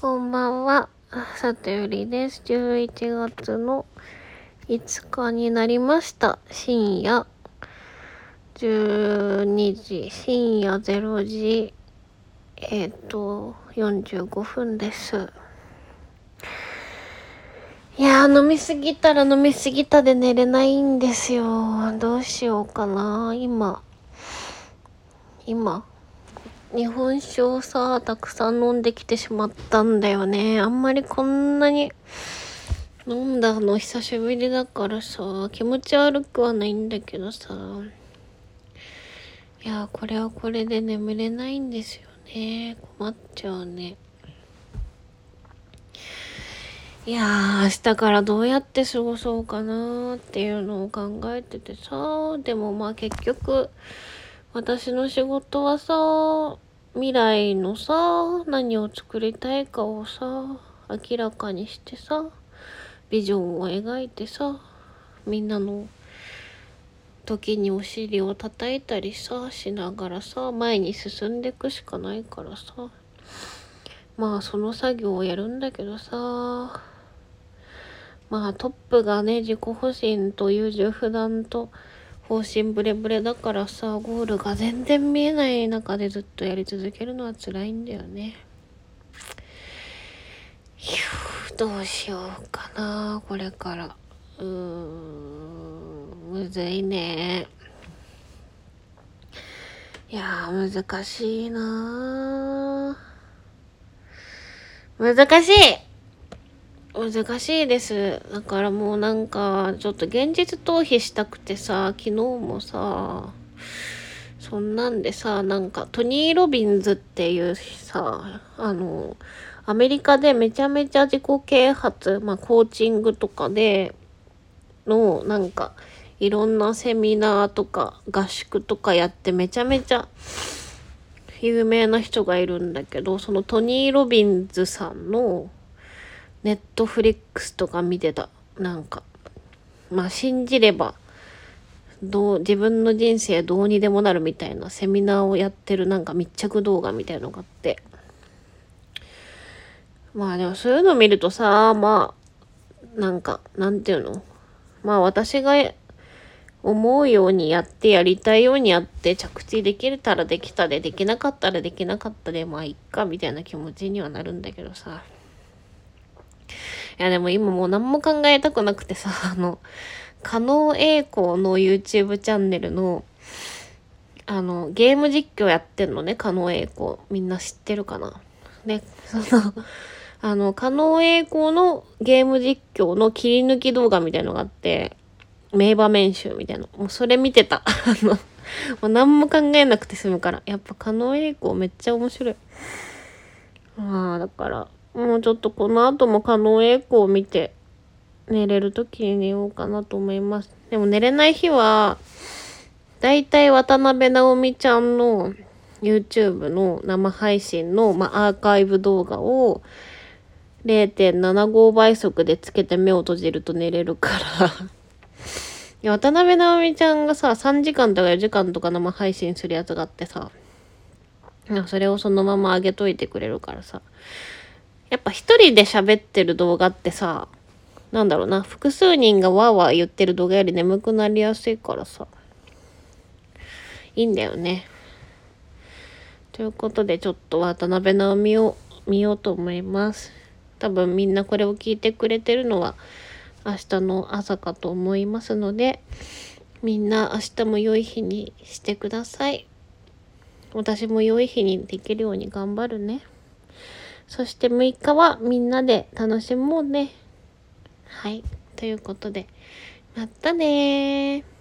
こんばんは、さとよりです。11月の5日になりました。深夜12時、深夜0時、えっ、と、45分です。いやー、飲みすぎたら飲みすぎたで寝れないんですよ。どうしようかな。今、今、日本酒をさ、たくさん飲んできてしまったんだよね。あんまりこんなに飲んだの久しぶりだからさ、気持ち悪くはないんだけどさ。いや、これはこれで眠れないんですよね。困っちゃうね。いや、明日からどうやって過ごそうかなっていうのを考えててさ、でもまあ結局、私の仕事はさ、未来のさ、何を作りたいかをさ、明らかにしてさ、ビジョンを描いてさ、みんなの時にお尻を叩いたりさ、しながらさ、前に進んでいくしかないからさ、まあその作業をやるんだけどさ、まあトップがね、自己保身と優柔不断と、方針ブレブレだからさ、ゴールが全然見えない中でずっとやり続けるのは辛いんだよね。ひゅ、どうしようかな、これから。うーん、むずいね。いやー、難しいなー難しい難しいです。だからもうなんか、ちょっと現実逃避したくてさ、昨日もさ、そんなんでさ、なんかトニー・ロビンズっていうさ、あの、アメリカでめちゃめちゃ自己啓発、まあコーチングとかでの、なんか、いろんなセミナーとか合宿とかやってめちゃめちゃ有名な人がいるんだけど、そのトニー・ロビンズさんの、ネットフリックスとか見てた。なんか。まあ信じれば、どう、自分の人生どうにでもなるみたいなセミナーをやってるなんか密着動画みたいのがあって。まあでもそういうの見るとさ、まあ、なんか、なんていうの？まあ私が思うようにやってやりたいようにやって着地できたらできたでできなかったらできなかったでまあいっかみたいな気持ちにはなるんだけどさ。いやでも今もう何も考えたくなくてさ、あの、加納栄光の YouTube チャンネルの、あの、ゲーム実況やってんのね、加納栄光。みんな知ってるかな？ね、その、あの、加納栄光のゲーム実況の切り抜き動画みたいのがあって、名場面集みたいな。もうそれ見てた。あの、もう何も考えなくて済むから。やっぱ加納栄光めっちゃ面白い。まあ、だから、もうちょっとこの後も加納栄光を見て寝れる時に寝ようかなと思います。でも寝れない日は、だいたい渡辺直美ちゃんの YouTube の生配信の、まあ、アーカイブ動画を0.75倍速でつけて目を閉じると寝れるからいや渡辺直美ちゃんがさ、3時間とか4時間とか生配信するやつがあってさ、それをそのまま上げといてくれるからさ、やっぱ一人で喋ってる動画ってさ、なんだろうな、複数人がわーわー言ってる動画より眠くなりやすいからさ、いいんだよね。ということで、ちょっと渡辺直美を見ようと思います。多分みんなこれを聞いてくれてるのは明日の朝かと思いますので、みんな明日も良い日にしてください。私も良い日にできるように頑張るね。そして6日はみんなで楽しもうね。はい。ということで、またねー。